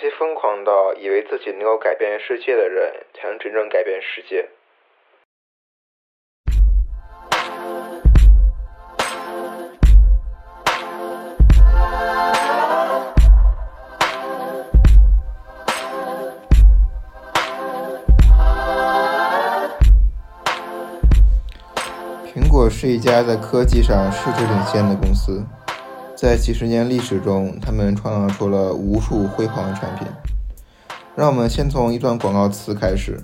些疯狂到以为自己能够改变世界的人，才能真正改变世界。苹果是一家在科技上世界领先的公司，在几十年历史中，他们创造出了无数辉煌的产品。让我们先从一段广告词开始，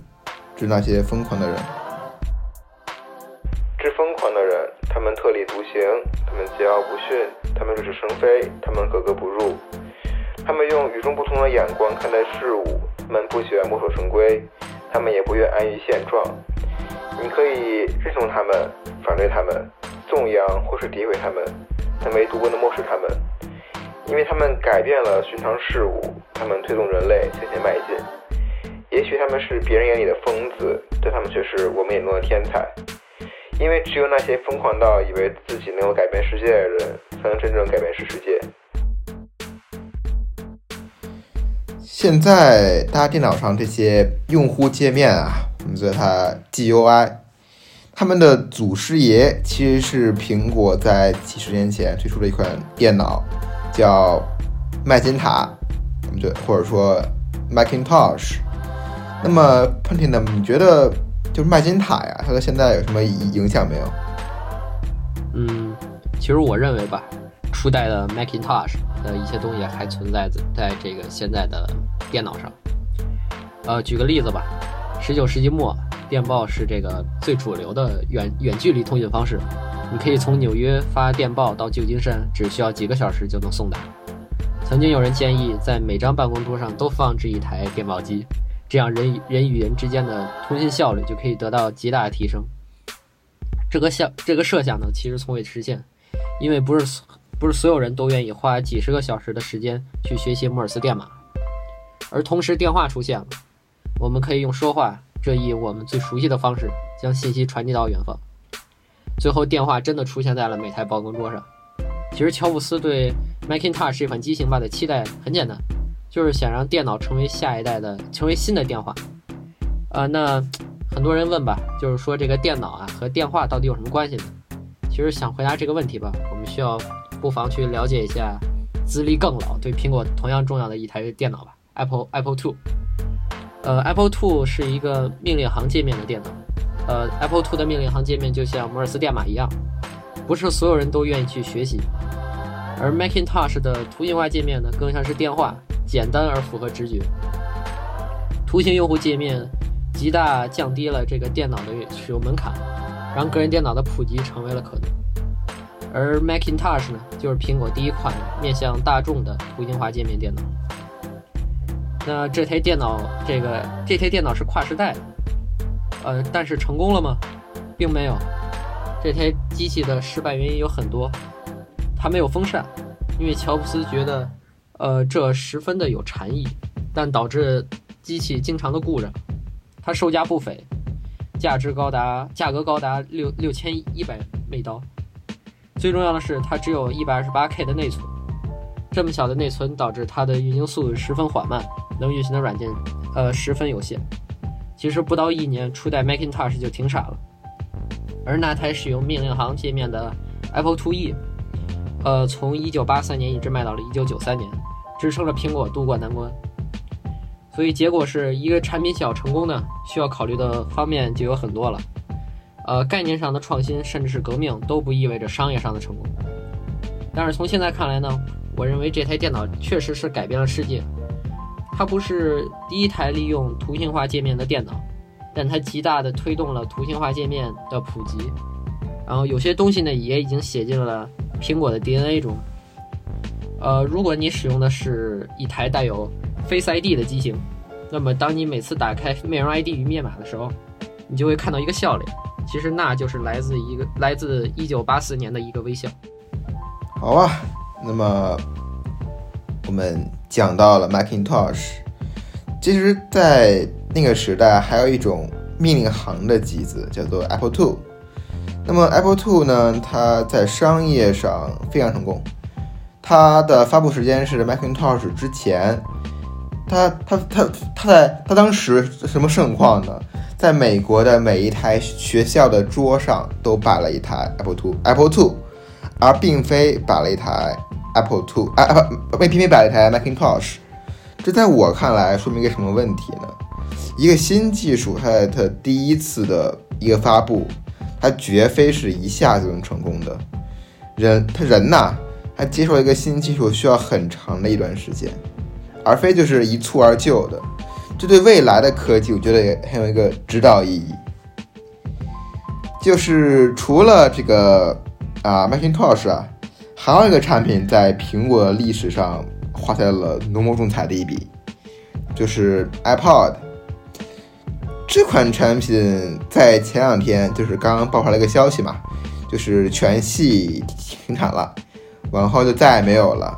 致那些疯狂的人。致疯狂的人，他们特立独行，他们桀骜不驯，他们惹是生非，他们格格不入，他们用与众不同的眼光看待事物，他们不喜欢墨守成规，他们也不愿安于现状。你可以认同他们，反对他们，颂扬或是诋毁他们，但唯独不能漠视他们，因为他们改变了寻常事物，他们推动人类向前迈进。也许他们是别人眼里的疯子，但他们却是我们眼中的天才。因为只有那些疯狂到以为自己能够改变世界的人，才能真正改变世世界。现在大家电脑上这些用户界面啊。我们叫它 GUI，他们的祖师爷其实是苹果在几十年前推出的一款电脑，叫麦金塔，我们就或者说 Macintosh。那么 p u n t i n 你觉得就是麦金塔呀，它和现在有什么影响没有？嗯，其实我认为吧，初代的 Macintosh 的一些东西还存在在这个现在的电脑上。呃，举个例子吧。十九世纪末，电报是这个最主流的远远距离通讯方式。你可以从纽约发电报到旧金山，只需要几个小时就能送达。曾经有人建议，在每张办公桌上都放置一台电报机，这样人人与人之间的通信效率就可以得到极大的提升。这个想这个设想呢，其实从未实现，因为不是不是所有人都愿意花几十个小时的时间去学习摩尔斯电码。而同时，电话出现了。我们可以用说话这一我们最熟悉的方式，将信息传递到远方。最后，电话真的出现在了每台办公桌上。其实，乔布斯对 Macintosh 这款机型吧的期待很简单，就是想让电脑成为下一代的，成为新的电话。啊，那很多人问吧，就是说这个电脑啊和电话到底有什么关系呢？其实想回答这个问题吧，我们需要不妨去了解一下资历更老、对苹果同样重要的一台电脑吧，Apple Apple Two。呃，Apple Two 是一个命令行界面的电脑。呃，Apple Two 的命令行界面就像摩尔斯电码一样，不是所有人都愿意去学习。而 Macintosh 的图形化界面呢，更像是电话，简单而符合直觉。图形用户界面极大降低了这个电脑的使用门槛，让个人电脑的普及成为了可能。而 Macintosh 呢，就是苹果第一款面向大众的图形化界面电脑。那这台电脑，这个这台电脑是跨时代的，呃，但是成功了吗？并没有。这台机器的失败原因有很多，它没有风扇，因为乔布斯觉得，呃，这十分的有禅意，但导致机器经常的故障。它售价不菲，价值高达价格高达六六千一百美刀。最重要的是，它只有一百二十八 K 的内存，这么小的内存导致它的运行速度十分缓慢。能运行的软件，呃，十分有限。其实不到一年，初代 Macintosh 就停产了。而那台使用命令行界面的 Apple IIe，呃，从1983年一直卖到了1993年，支撑着苹果渡过难关。所以结果是一个产品想要成功呢，需要考虑的方面就有很多了。呃，概念上的创新，甚至是革命，都不意味着商业上的成功。但是从现在看来呢，我认为这台电脑确实是改变了世界。它不是第一台利用图形化界面的电脑，但它极大的推动了图形化界面的普及。然后有些东西呢，也已经写进了苹果的 DNA 中。呃，如果你使用的是一台带有 Face ID 的机型，那么当你每次打开面容 ID 与密码的时候，你就会看到一个笑脸。其实那就是来自一个来自1984年的一个微笑。好啊，那么我们。讲到了 Macintosh，其实，在那个时代还有一种命令行的机子，叫做 Apple II。那么 Apple II 呢，它在商业上非常成功。它的发布时间是 Macintosh 之前，它、它、它、它在它当时什么盛况呢？在美国的每一台学校的桌上都摆了一台 Apple Two Apple Two，而并非摆了一台 Apple Two 啊不，并非摆了一台 Macintosh。这在我看来说明一个什么问题呢？一个新技术，它它第一次的一个发布，它绝非是一下就能成功的。人，他人呐，他接受一个新技术需要很长的一段时间，而非就是一蹴而就的。这对未来的科技，我觉得也很有一个指导意义。就是除了这个啊，Macintosh 啊，还有一个产品在苹果历史上画下了浓墨重彩的一笔，就是 iPod。这款产品在前两天就是刚刚爆出来一个消息嘛，就是全系停产了，往后就再也没有了。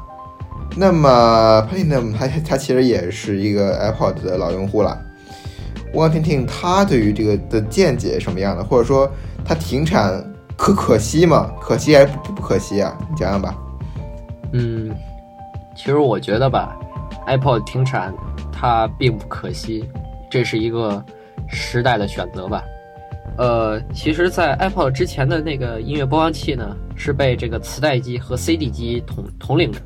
那么 Platinum 他他其实也是一个 iPod 的老用户了，我想听听他对于这个的见解什么样的，或者说他停产可可惜吗？可惜还是不可惜啊？你讲讲吧。嗯，其实我觉得吧，iPod 停产它并不可惜，这是一个时代的选择吧。呃，其实，在 iPod 之前的那个音乐播放器呢，是被这个磁带机和 CD 机统统领着。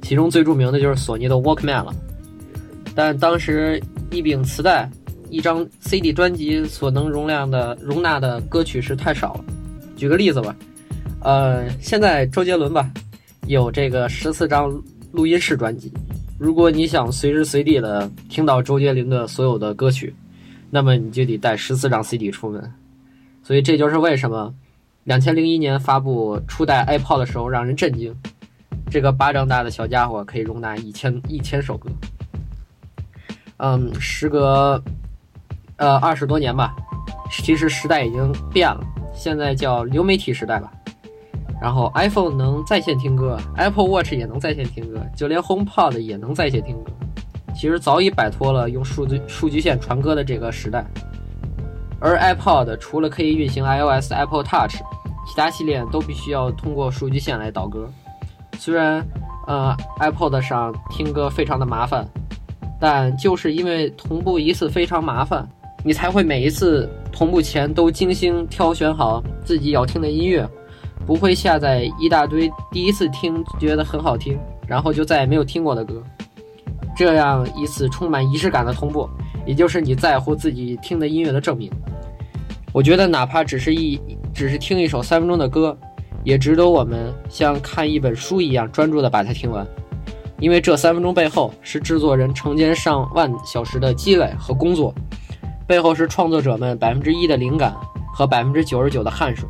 其中最著名的就是索尼的 Walkman 了，但当时一柄磁带、一张 CD 专辑所能容量的容纳的歌曲是太少了。举个例子吧，呃，现在周杰伦吧有这个十四张录音室专辑，如果你想随时随地的听到周杰伦的所有的歌曲，那么你就得带十四张 CD 出门。所以这就是为什么两千零一年发布初代 iPod 的时候让人震惊。这个巴掌大的小家伙可以容纳一千一千首歌。嗯，时隔呃二十多年吧，其实时代已经变了，现在叫流媒体时代吧。然后 iPhone 能在线听歌，Apple Watch 也能在线听歌，就连 HomePod 也能在线听歌。其实早已摆脱了用数据数据线传歌的这个时代。而 iPod 除了可以运行 iOS、Apple Touch，其他系列都必须要通过数据线来导歌。虽然，呃，iPod 上听歌非常的麻烦，但就是因为同步一次非常麻烦，你才会每一次同步前都精心挑选好自己要听的音乐，不会下载一大堆第一次听觉得很好听，然后就再也没有听过的歌。这样一次充满仪式感的同步，也就是你在乎自己听的音乐的证明。我觉得哪怕只是一只是听一首三分钟的歌。也值得我们像看一本书一样专注地把它听完，因为这三分钟背后是制作人成千上万小时的积累和工作，背后是创作者们百分之一的灵感和百分之九十九的汗水。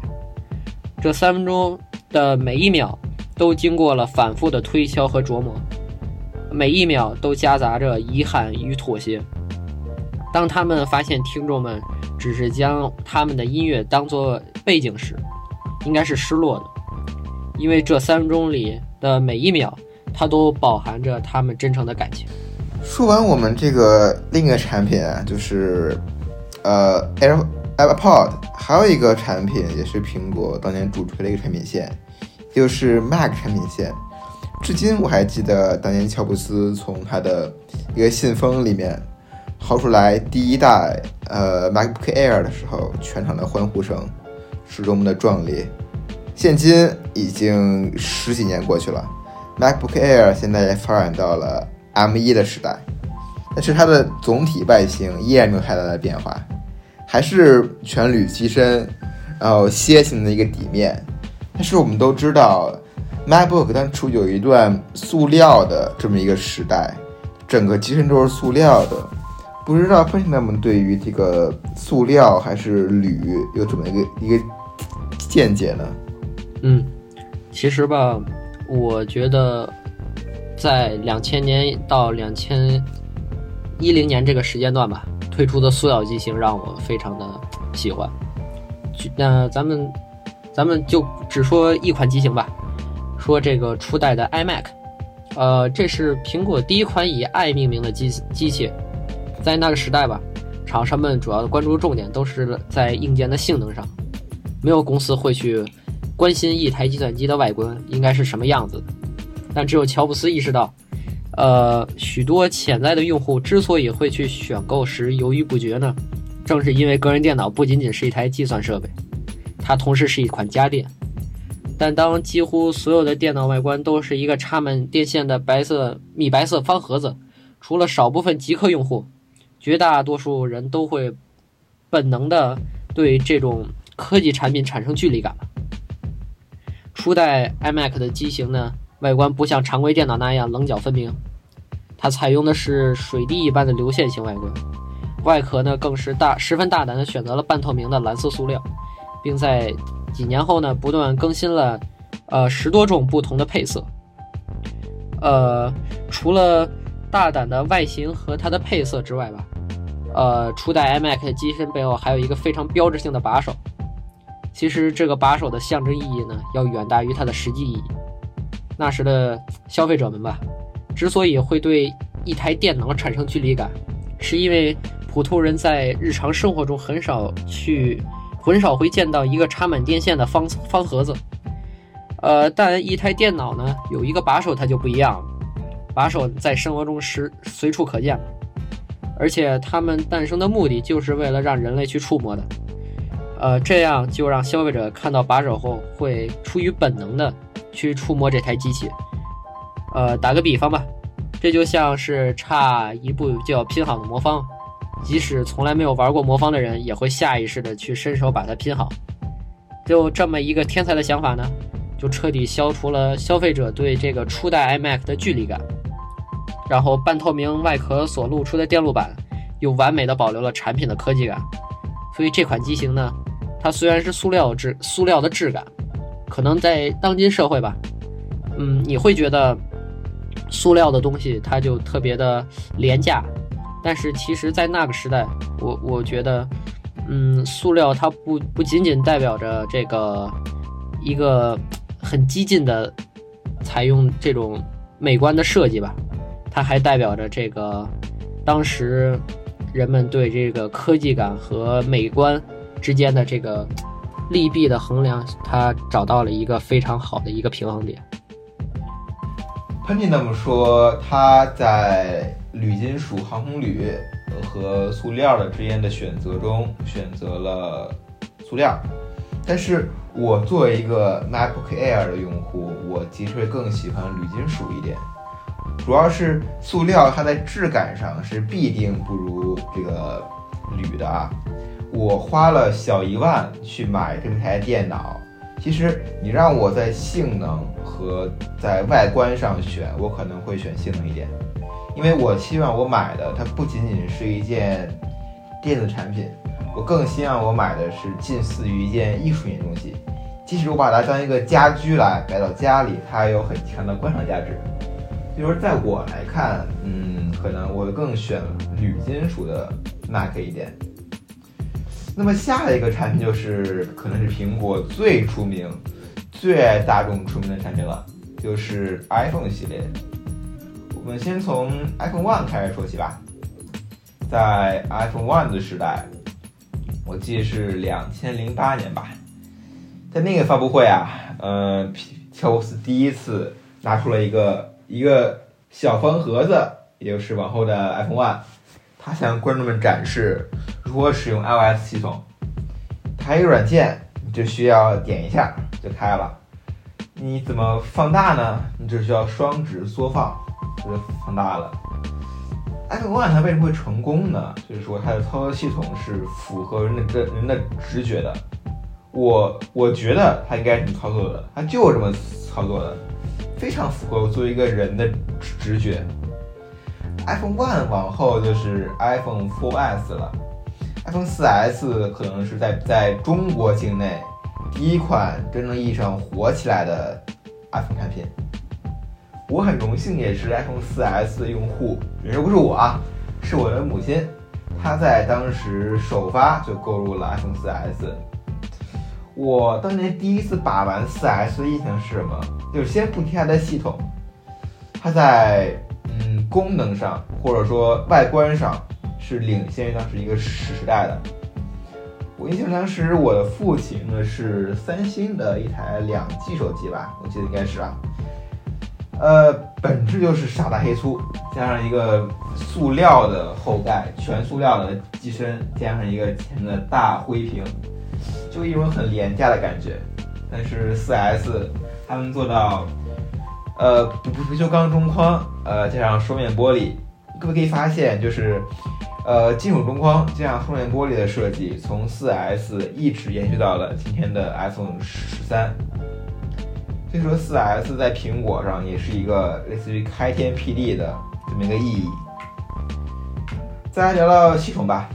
这三分钟的每一秒都经过了反复的推敲和琢磨，每一秒都夹杂着遗憾与妥协。当他们发现听众们只是将他们的音乐当作背景时，应该是失落的，因为这三分钟里的每一秒，它都饱含着他们真诚的感情。说完我们这个另一个产品啊，就是呃 Air AirPod，还有一个产品也是苹果当年主推的一个产品线，就是 Mac 产品线。至今我还记得当年乔布斯从他的一个信封里面薅出来第一代呃 MacBook Air 的时候，全场的欢呼声。是多么的壮丽！现今已经十几年过去了，MacBook Air 现在也发展到了 M1 的时代，但是它的总体外形依然没有太大的变化，还是全铝机身，然后楔形的一个底面。但是我们都知道，MacBook 当初有一段塑料的这么一个时代，整个机身都是塑料的。不知道分析他们对于这个塑料还是铝有这么一个一个。见解呢？嗯，其实吧，我觉得在两千年到两千一零年这个时间段吧，推出的塑料机型让我非常的喜欢。那咱们咱们就只说一款机型吧，说这个初代的 iMac，呃，这是苹果第一款以 i 命名的机机器，在那个时代吧，厂商们主要的关注重点都是在硬件的性能上。没有公司会去关心一台计算机的外观应该是什么样子的，但只有乔布斯意识到，呃，许多潜在的用户之所以会去选购时犹豫不决呢，正是因为个人电脑不仅仅是一台计算设备，它同时是一款家电。但当几乎所有的电脑外观都是一个插满电线的白色米白色方盒子，除了少部分极客用户，绝大多数人都会本能的对这种科技产品产生距离感。初代 iMac 的机型呢，外观不像常规电脑那样棱角分明，它采用的是水滴一般的流线型外观，外壳呢更是大十分大胆的选择了半透明的蓝色塑料，并在几年后呢，不断更新了，呃，十多种不同的配色。呃，除了大胆的外形和它的配色之外吧，呃，初代 iMac 机身背后还有一个非常标志性的把手。其实这个把手的象征意义呢，要远大于它的实际意义。那时的消费者们吧，之所以会对一台电脑产生距离感，是因为普通人在日常生活中很少去。很少会见到一个插满电线的方方盒子，呃，但一台电脑呢，有一个把手，它就不一样了。把手在生活中是随处可见，而且它们诞生的目的就是为了让人类去触摸的，呃，这样就让消费者看到把手后会出于本能的去触摸这台机器。呃，打个比方吧，这就像是差一步就要拼好的魔方。即使从来没有玩过魔方的人，也会下意识的去伸手把它拼好。就这么一个天才的想法呢，就彻底消除了消费者对这个初代 iMac 的距离感。然后半透明外壳所露出的电路板，又完美的保留了产品的科技感。所以这款机型呢，它虽然是塑料质塑料的质感，可能在当今社会吧，嗯，你会觉得塑料的东西它就特别的廉价。但是其实，在那个时代，我我觉得，嗯，塑料它不不仅仅代表着这个一个很激进的采用这种美观的设计吧，它还代表着这个当时人们对这个科技感和美观之间的这个利弊的衡量，它找到了一个非常好的一个平衡点。喷嚏那么说，他在。铝金属、航空铝和塑料的之间的选择中，选择了塑料。但是我作为一个 MacBook Air 的用户，我其实更喜欢铝金属一点。主要是塑料，它在质感上是必定不如这个铝的啊。我花了小一万去买这台电脑，其实你让我在性能和在外观上选，我可能会选性能一点。因为我希望我买的它不仅仅是一件电子产品，我更希望我买的是近似于一件艺术品东西。即使我把它当一个家居来摆到家里，它也有很强的观赏价值。就是在我来看，嗯，可能我更选铝金属的 Mac 一点。那么下一个产品就是可能是苹果最出名、最大众出名的产品了，就是 iPhone 系列。我们先从 iPhone One 开始说起吧。在 iPhone One 的时代，我记得是两千零八年吧，在那个发布会啊，呃，乔布斯第一次拿出了一个一个小方盒子，也就是往后的 iPhone One，他向观众们展示如何使用 iOS 系统。它一个软件，你就需要点一下就开了。你怎么放大呢？你只需要双指缩放。就放大了。iPhone 它为什么会成功呢？就是说它的操作系统是符合人的人的直觉的。我我觉得它应该是这么操作的，它就这么操作的，非常符合我作为一个人的直觉。iPhone One 往后就是 iPhone 4S 了，iPhone 4S 可能是在在中国境内第一款真正意义上火起来的 iPhone 产品。我很荣幸，也是 iPhone 4S 的用户。人说不是我啊，是我的母亲，她在当时首发就购入了 iPhone 4S。我当年第一次把玩 4S 的印象是什么？就是先不提它的系统，它在功能上或者说外观上是领先于当时一个时时代的。我印象当时我的父亲呢是三星的一台两 G 手机吧，我记得应该是啊。呃，本质就是傻大黑粗，加上一个塑料的后盖，全塑料的机身，加上一个前面的大灰屏，就一种很廉价的感觉。但是四 S 他们做到，呃，不不锈钢中框，呃，加上双面玻璃，各位可以发现，就是，呃，金属中框加上双面玻璃的设计，从四 S 一直延续到了今天的 iPhone 十三。所以说，四 S 在苹果上也是一个类似于开天辟地的这么一个意义。再来聊聊系统吧，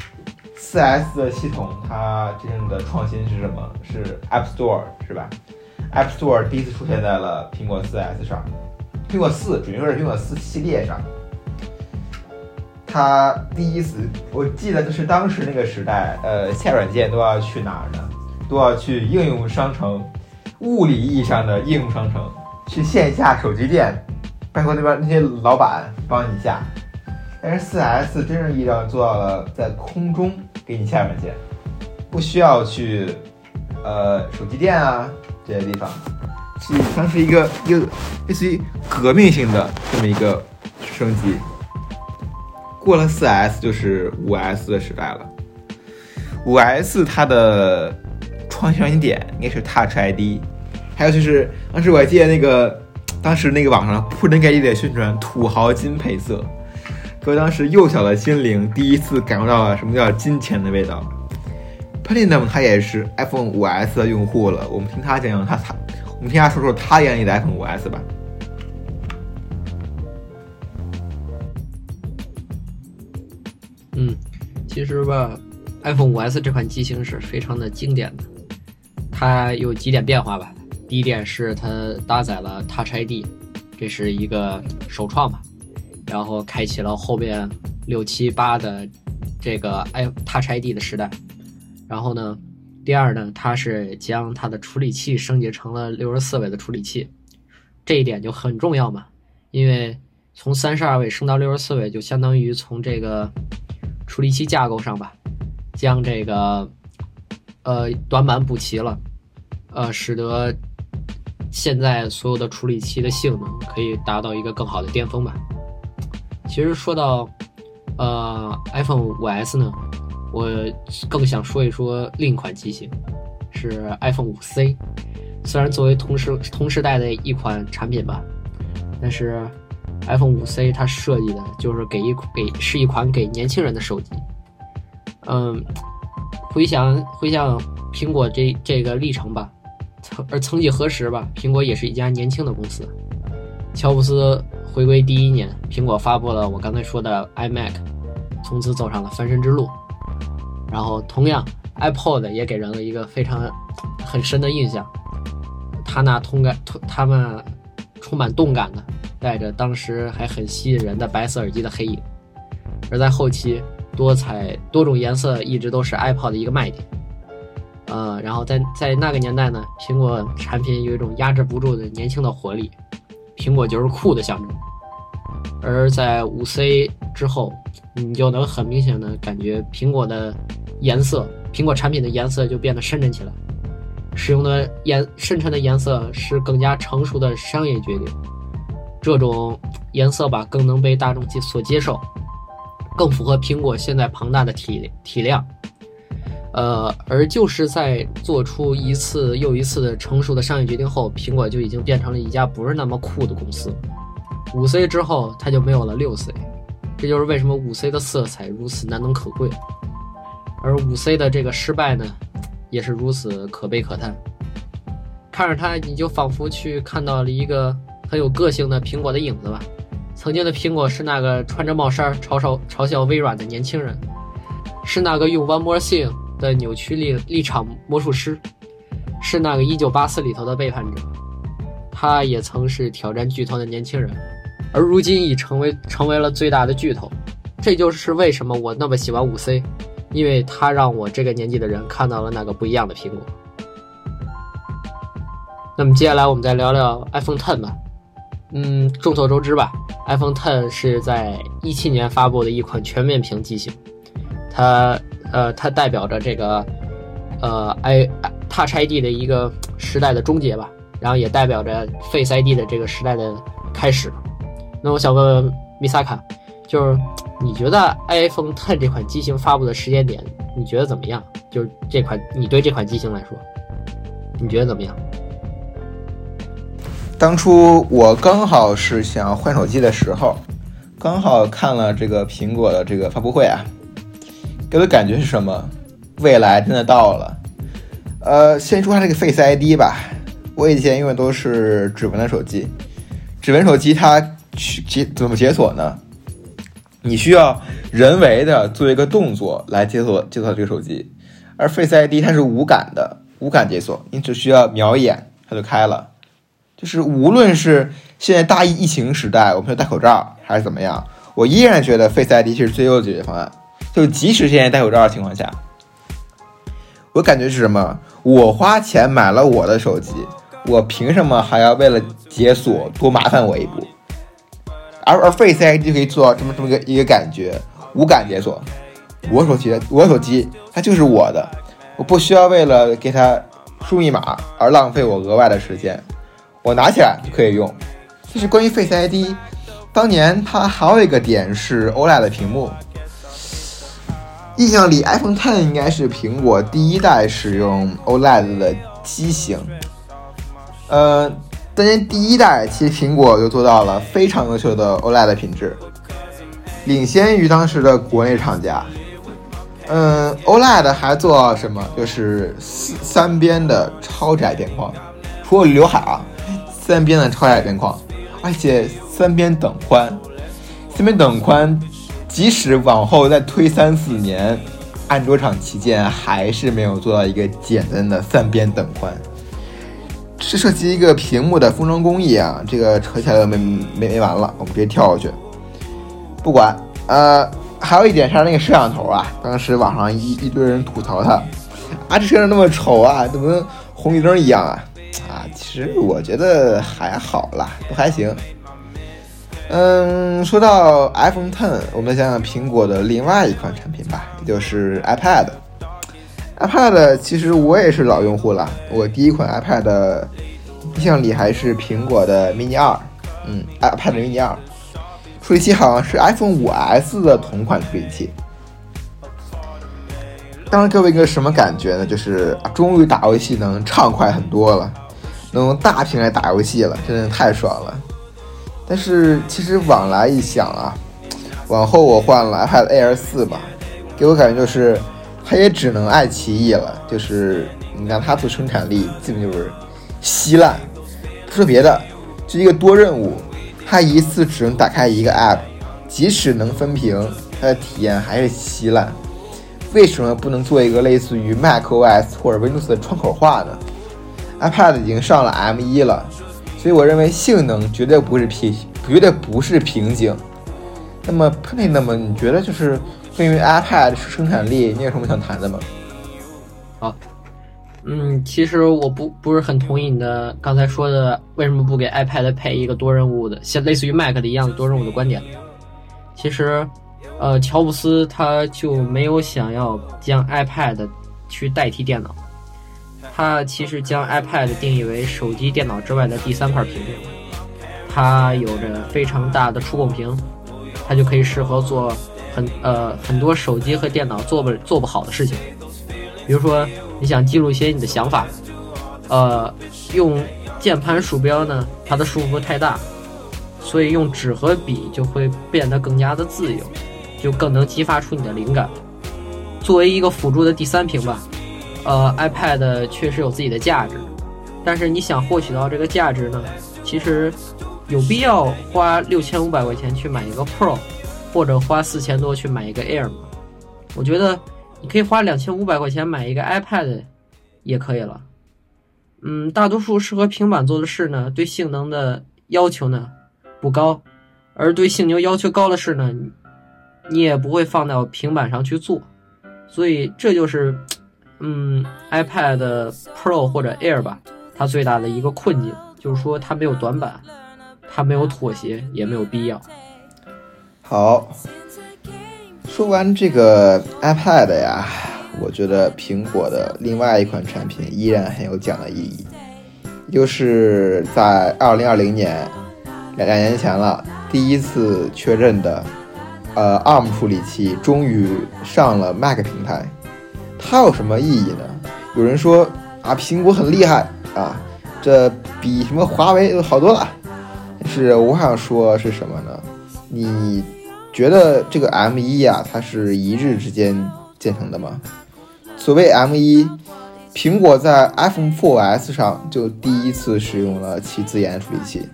四 S 的系统它真正的创新是什么？是 App Store 是吧？App Store 第一次出现在了苹果四 S 上，苹果四，准确说是苹果四系列上。它第一次，我记得就是当时那个时代，呃，下软件都要去哪儿呢？都要去应用商城。物理意义上的应用商城，去线下手机店，拜托那边那些老板帮你下。但是四 S 真正意义上做到了在空中给你下软件，不需要去呃手机店啊这些地方，是当时一个一个类似于革命性的这么一个升级。过了四 S 就是五 S 的时代了，五 S 它的。创新点应该是 Touch ID，还有就是当时我还记得那个，当时那个网上铺天盖地的宣传土豪金配色，各位当时幼小的心灵第一次感受到了什么叫金钱的味道。Platinum 他也是 iPhone 5S 的用户了，我们听他讲讲他他，我们听他说说他眼里的 iPhone 5S 吧。嗯，其实吧，iPhone 5S 这款机型是非常的经典的。它有几点变化吧？第一点是它搭载了 Touch ID，这是一个首创吧，然后开启了后边六七八的这个 i Touch ID 的时代。然后呢，第二呢，它是将它的处理器升级成了六十四位的处理器，这一点就很重要嘛，因为从三十二位升到六十四位，就相当于从这个处理器架构上吧，将这个呃短板补齐了。呃，使得现在所有的处理器的性能可以达到一个更好的巅峰吧。其实说到呃 iPhone 5S 呢，我更想说一说另一款机型，是 iPhone 5C。虽然作为同时同时代的一款产品吧，但是 iPhone 5C 它设计的就是给一给是一款给年轻人的手机。嗯，回想回想苹果这这个历程吧。曾而曾几何时吧，苹果也是一家年轻的公司。乔布斯回归第一年，苹果发布了我刚才说的 iMac，从此走上了翻身之路。然后，同样，iPod 也给人了一个非常很深的印象。它那通感，它们充满动感的，带着当时还很吸引人的白色耳机的黑影。而在后期，多彩多种颜色一直都是 iPod 的一个卖点。呃，然后在在那个年代呢，苹果产品有一种压制不住的年轻的活力，苹果就是酷的象征。而在五 C 之后，你就能很明显的感觉苹果的颜色，苹果产品的颜色就变得深沉起来，使用的颜深沉的颜色是更加成熟的商业决定，这种颜色吧更能被大众接所接受，更符合苹果现在庞大的体体量。呃，而就是在做出一次又一次的成熟的商业决定后，苹果就已经变成了一家不是那么酷的公司。五 C 之后，它就没有了六 C，这就是为什么五 C 的色彩如此难能可贵，而五 C 的这个失败呢，也是如此可悲可叹。看着它，你就仿佛去看到了一个很有个性的苹果的影子吧。曾经的苹果是那个穿着帽衫嘲嘲嘲笑微软的年轻人，是那个用 One More Thing。的扭曲立立场魔术师，是那个一九八四里头的背叛者，他也曾是挑战巨头的年轻人，而如今已成为成为了最大的巨头，这就是为什么我那么喜欢五 C，因为它让我这个年纪的人看到了那个不一样的苹果。那么接下来我们再聊聊 iPhone Ten 吧，嗯，众所周知吧，iPhone Ten 是在一七年发布的一款全面屏机型，它。呃，它代表着这个，呃，i Touch ID 的一个时代的终结吧，然后也代表着 Face ID 的这个时代的开始。那我想问问米萨卡，就是你觉得 iPhone Ten 这款机型发布的时间点，你觉得怎么样？就是这款，你对这款机型来说，你觉得怎么样？当初我刚好是想换手机的时候，刚好看了这个苹果的这个发布会啊，给我的感觉是什么？未来真的到了。呃，先说下这个 Face ID 吧。我以前用的都是指纹的手机，指纹手机它去解怎么解锁呢？你需要人为的做一个动作来解锁解锁这个手机，而 Face ID 它是无感的，无感解锁，你只需要瞄一眼它就开了。就是无论是现在大疫疫情时代，我们要戴口罩还是怎么样，我依然觉得 Face ID 是最优的解决方案。就即使现在戴口罩的情况下，我感觉是什么？我花钱买了我的手机，我凭什么还要为了解锁多麻烦我一步？而而 Face ID 就可以做到这么这么个一个感觉，无感解锁。我手机我手机它就是我的，我不需要为了给它输密码而浪费我额外的时间。我拿起来就可以用。这是关于 Face ID，当年它还有一个点是 OLED 的屏幕。印象里 iPhone Ten 应该是苹果第一代使用 OLED 的机型。呃，当年第一代其实苹果就做到了非常优秀的 OLED 的品质，领先于当时的国内厂家。嗯，OLED 还做什么？就是三边的超窄边框，除了刘海啊。三边的超窄边框，而且三边等宽，三边等宽，即使往后再推三四年，安卓厂旗舰还是没有做到一个简单的三边等宽。是涉及一个屏幕的封装工艺啊，这个扯起来没没没完了，我们直接跳过去。不管，呃，还有一点是那个摄像头啊，当时网上一一堆人吐槽它，啊，这摄像头那么丑啊，怎么跟红绿灯一样啊？啊，其实我觉得还好啦，都还行。嗯，说到 iPhone Ten，我们想想苹果的另外一款产品吧，就是 iPad。iPad 其实我也是老用户了，我第一款 iPad 印象里还是苹果的 Mini 二，嗯，iPad Mini 二，处理器好像是 iPhone 5S 的同款处理器。当时给我一个什么感觉呢？就是终于打游戏能畅快很多了。能用大屏来打游戏了，真的太爽了。但是其实往来一想啊，往后我换了 iPad Air 四吧，给我感觉就是它也只能爱奇艺了。就是你看它做生产力，基本就是稀烂。不说别的，就一个多任务，它一次只能打开一个 App，即使能分屏，它的体验还是稀烂。为什么不能做一个类似于 macOS 或者 Windows 的窗口化呢？iPad 已经上了 M1 了，所以我认为性能绝对不是瓶，绝对不是瓶颈。那么 Penny，那么你觉得就是关于 iPad 生产力，你有什么想谈的吗？好，嗯，其实我不不是很同意你的刚才说的，为什么不给 iPad 配一个多任务的，像类似于 Mac 的一样的多任务的观点。其实，呃，乔布斯他就没有想要将 iPad 去代替电脑。他其实将 iPad 定义为手机、电脑之外的第三块屏幕。它有着非常大的触控屏，它就可以适合做很呃很多手机和电脑做不做不好的事情。比如说，你想记录一些你的想法，呃，用键盘鼠标呢，它的束缚太大，所以用纸和笔就会变得更加的自由，就更能激发出你的灵感。作为一个辅助的第三屏吧。呃，iPad 确实有自己的价值，但是你想获取到这个价值呢，其实有必要花六千五百块钱去买一个 Pro，或者花四千多去买一个 Air 吗？我觉得你可以花两千五百块钱买一个 iPad 也可以了。嗯，大多数适合平板做的事呢，对性能的要求呢不高，而对性能要求高的事呢，你也不会放到平板上去做，所以这就是。嗯，iPad Pro 或者 Air 吧，它最大的一个困境就是说它没有短板，它没有妥协，也没有必要。好，说完这个 iPad 呀，我觉得苹果的另外一款产品依然很有讲的意义，就是在2020年两两年前了，第一次确认的，呃，ARM 处理器终于上了 Mac 平台。它有什么意义呢？有人说啊，苹果很厉害啊，这比什么华为好多了。但是我想说是什么呢？你觉得这个 M1 啊，它是一日之间建成的吗？所谓 M1，苹果在 iPhone 4S 上就第一次使用了其自研处理器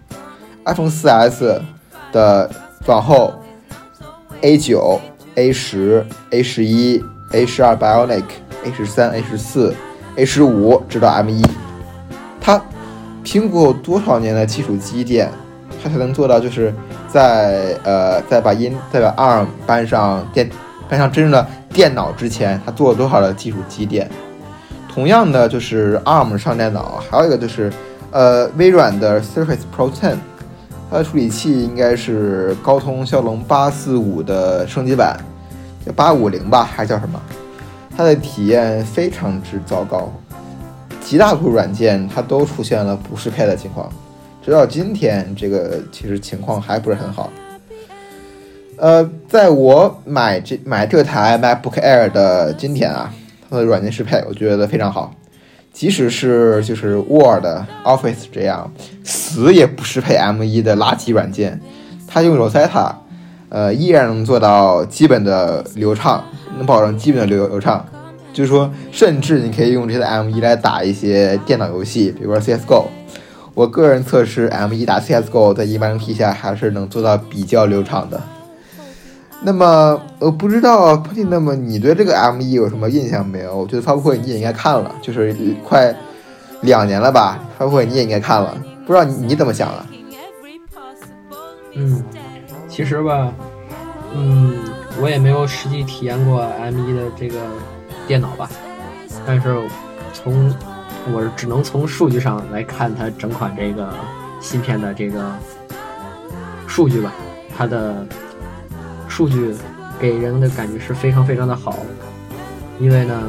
，iPhone 4S 的往后 A9、A10、A11、A12 Bionic、A13、A14、A15 直到 M1，它苹果有多少年的基础积淀，它才能做到就是在呃在把音在把 ARM 搬上电搬上真正的电脑之前，它做了多少的技术积淀？同样的，就是 ARM 上电脑，还有一个就是呃微软的 Surface Pro 10，它的处理器应该是高通骁龙八四五的升级版，叫八五零吧，还是叫什么？它的体验非常之糟糕，极大多数软件它都出现了不适配的情况，直到今天，这个其实情况还不是很好。呃，在我买这买这台 MacBook Air 的今天啊，它的软件适配我觉得非常好，即使是就是 Word、Office 这样死也不适配 M1 的垃圾软件，它用 Rosetta，呃，依然能做到基本的流畅，能保证基本的流流畅。就是说，甚至你可以用这台 M1 来打一些电脑游戏，比如说 CS:GO。我个人测试 M1 打 CS:GO 在一般题下还是能做到比较流畅的。那么我不知道 p u 那么你对这个 M1 有什么印象没有？我觉得发布会你也应该看了，就是快两年了吧，发布会你也应该看了，不知道你你怎么想的？嗯，其实吧，嗯，我也没有实际体验过 M1 的这个电脑吧，但是从我只能从数据上来看它整款这个芯片的这个数据吧，它的。数据给人的感觉是非常非常的好，因为呢，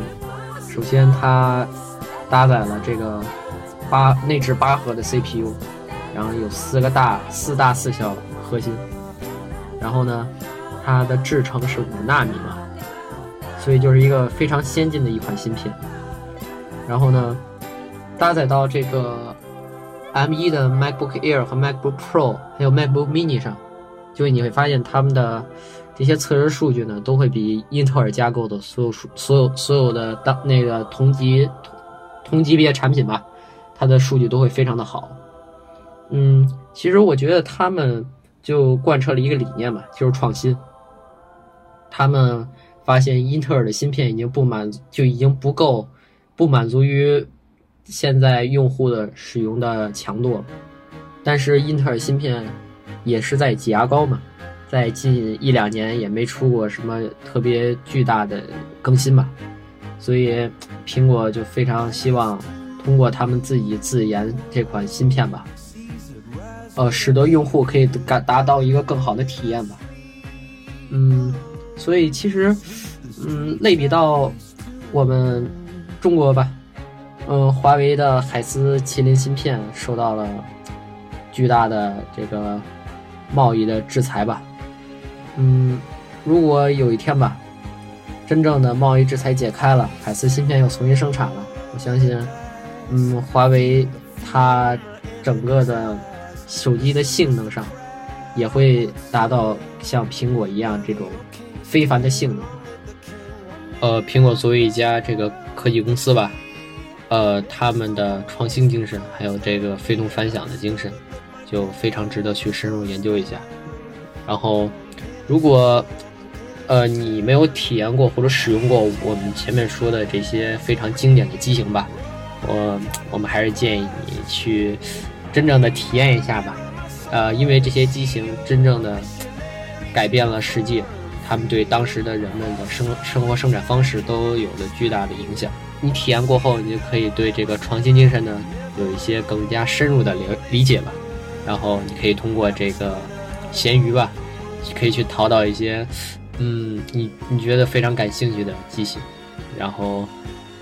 首先它搭载了这个八内置八核的 CPU，然后有四个大四大四小核心，然后呢，它的制程是五纳米嘛，所以就是一个非常先进的一款芯片。然后呢，搭载到这个 M1 的 MacBook Air 和 MacBook Pro 还有 MacBook Mini 上。就你会发现，他们的这些测试数据呢，都会比英特尔架构的所有数、所有所有的当那个同级同级别产品吧，它的数据都会非常的好。嗯，其实我觉得他们就贯彻了一个理念嘛，就是创新。他们发现英特尔的芯片已经不满，就已经不够不满足于现在用户的使用的强度，但是英特尔芯片。也是在挤牙膏嘛，在近一两年也没出过什么特别巨大的更新吧，所以苹果就非常希望通过他们自己自研这款芯片吧，呃，使得用户可以达达到一个更好的体验吧。嗯，所以其实，嗯，类比到我们中国吧，嗯，华为的海思麒麟芯片受到了巨大的这个。贸易的制裁吧，嗯，如果有一天吧，真正的贸易制裁解开了，海思芯片又重新生产了，我相信，嗯，华为它整个的手机的性能上也会达到像苹果一样这种非凡的性能。呃，苹果作为一家这个科技公司吧，呃，他们的创新精神还有这个非同凡响的精神。就非常值得去深入研究一下。然后，如果呃你没有体验过或者使用过我们前面说的这些非常经典的机型吧，我我们还是建议你去真正的体验一下吧。呃，因为这些机型真正的改变了世界，他们对当时的人们的生生活生产方式都有了巨大的影响。你体验过后，你就可以对这个创新精神呢有一些更加深入的理理解吧。然后你可以通过这个闲鱼吧，可以去淘到一些，嗯，你你觉得非常感兴趣的机型。然后，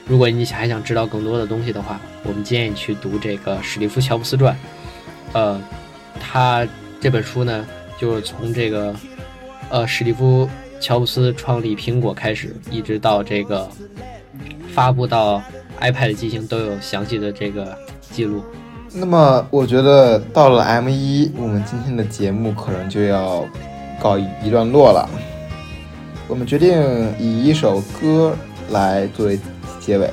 如果你还想知道更多的东西的话，我们建议去读这个史蒂夫·乔布斯传。呃，他这本书呢，就是从这个呃史蒂夫乔布斯创立苹果开始，一直到这个发布到 iPad 机型都有详细的这个记录。那么我觉得到了 M 一，我们今天的节目可能就要告一段落了。我们决定以一首歌来作为结尾。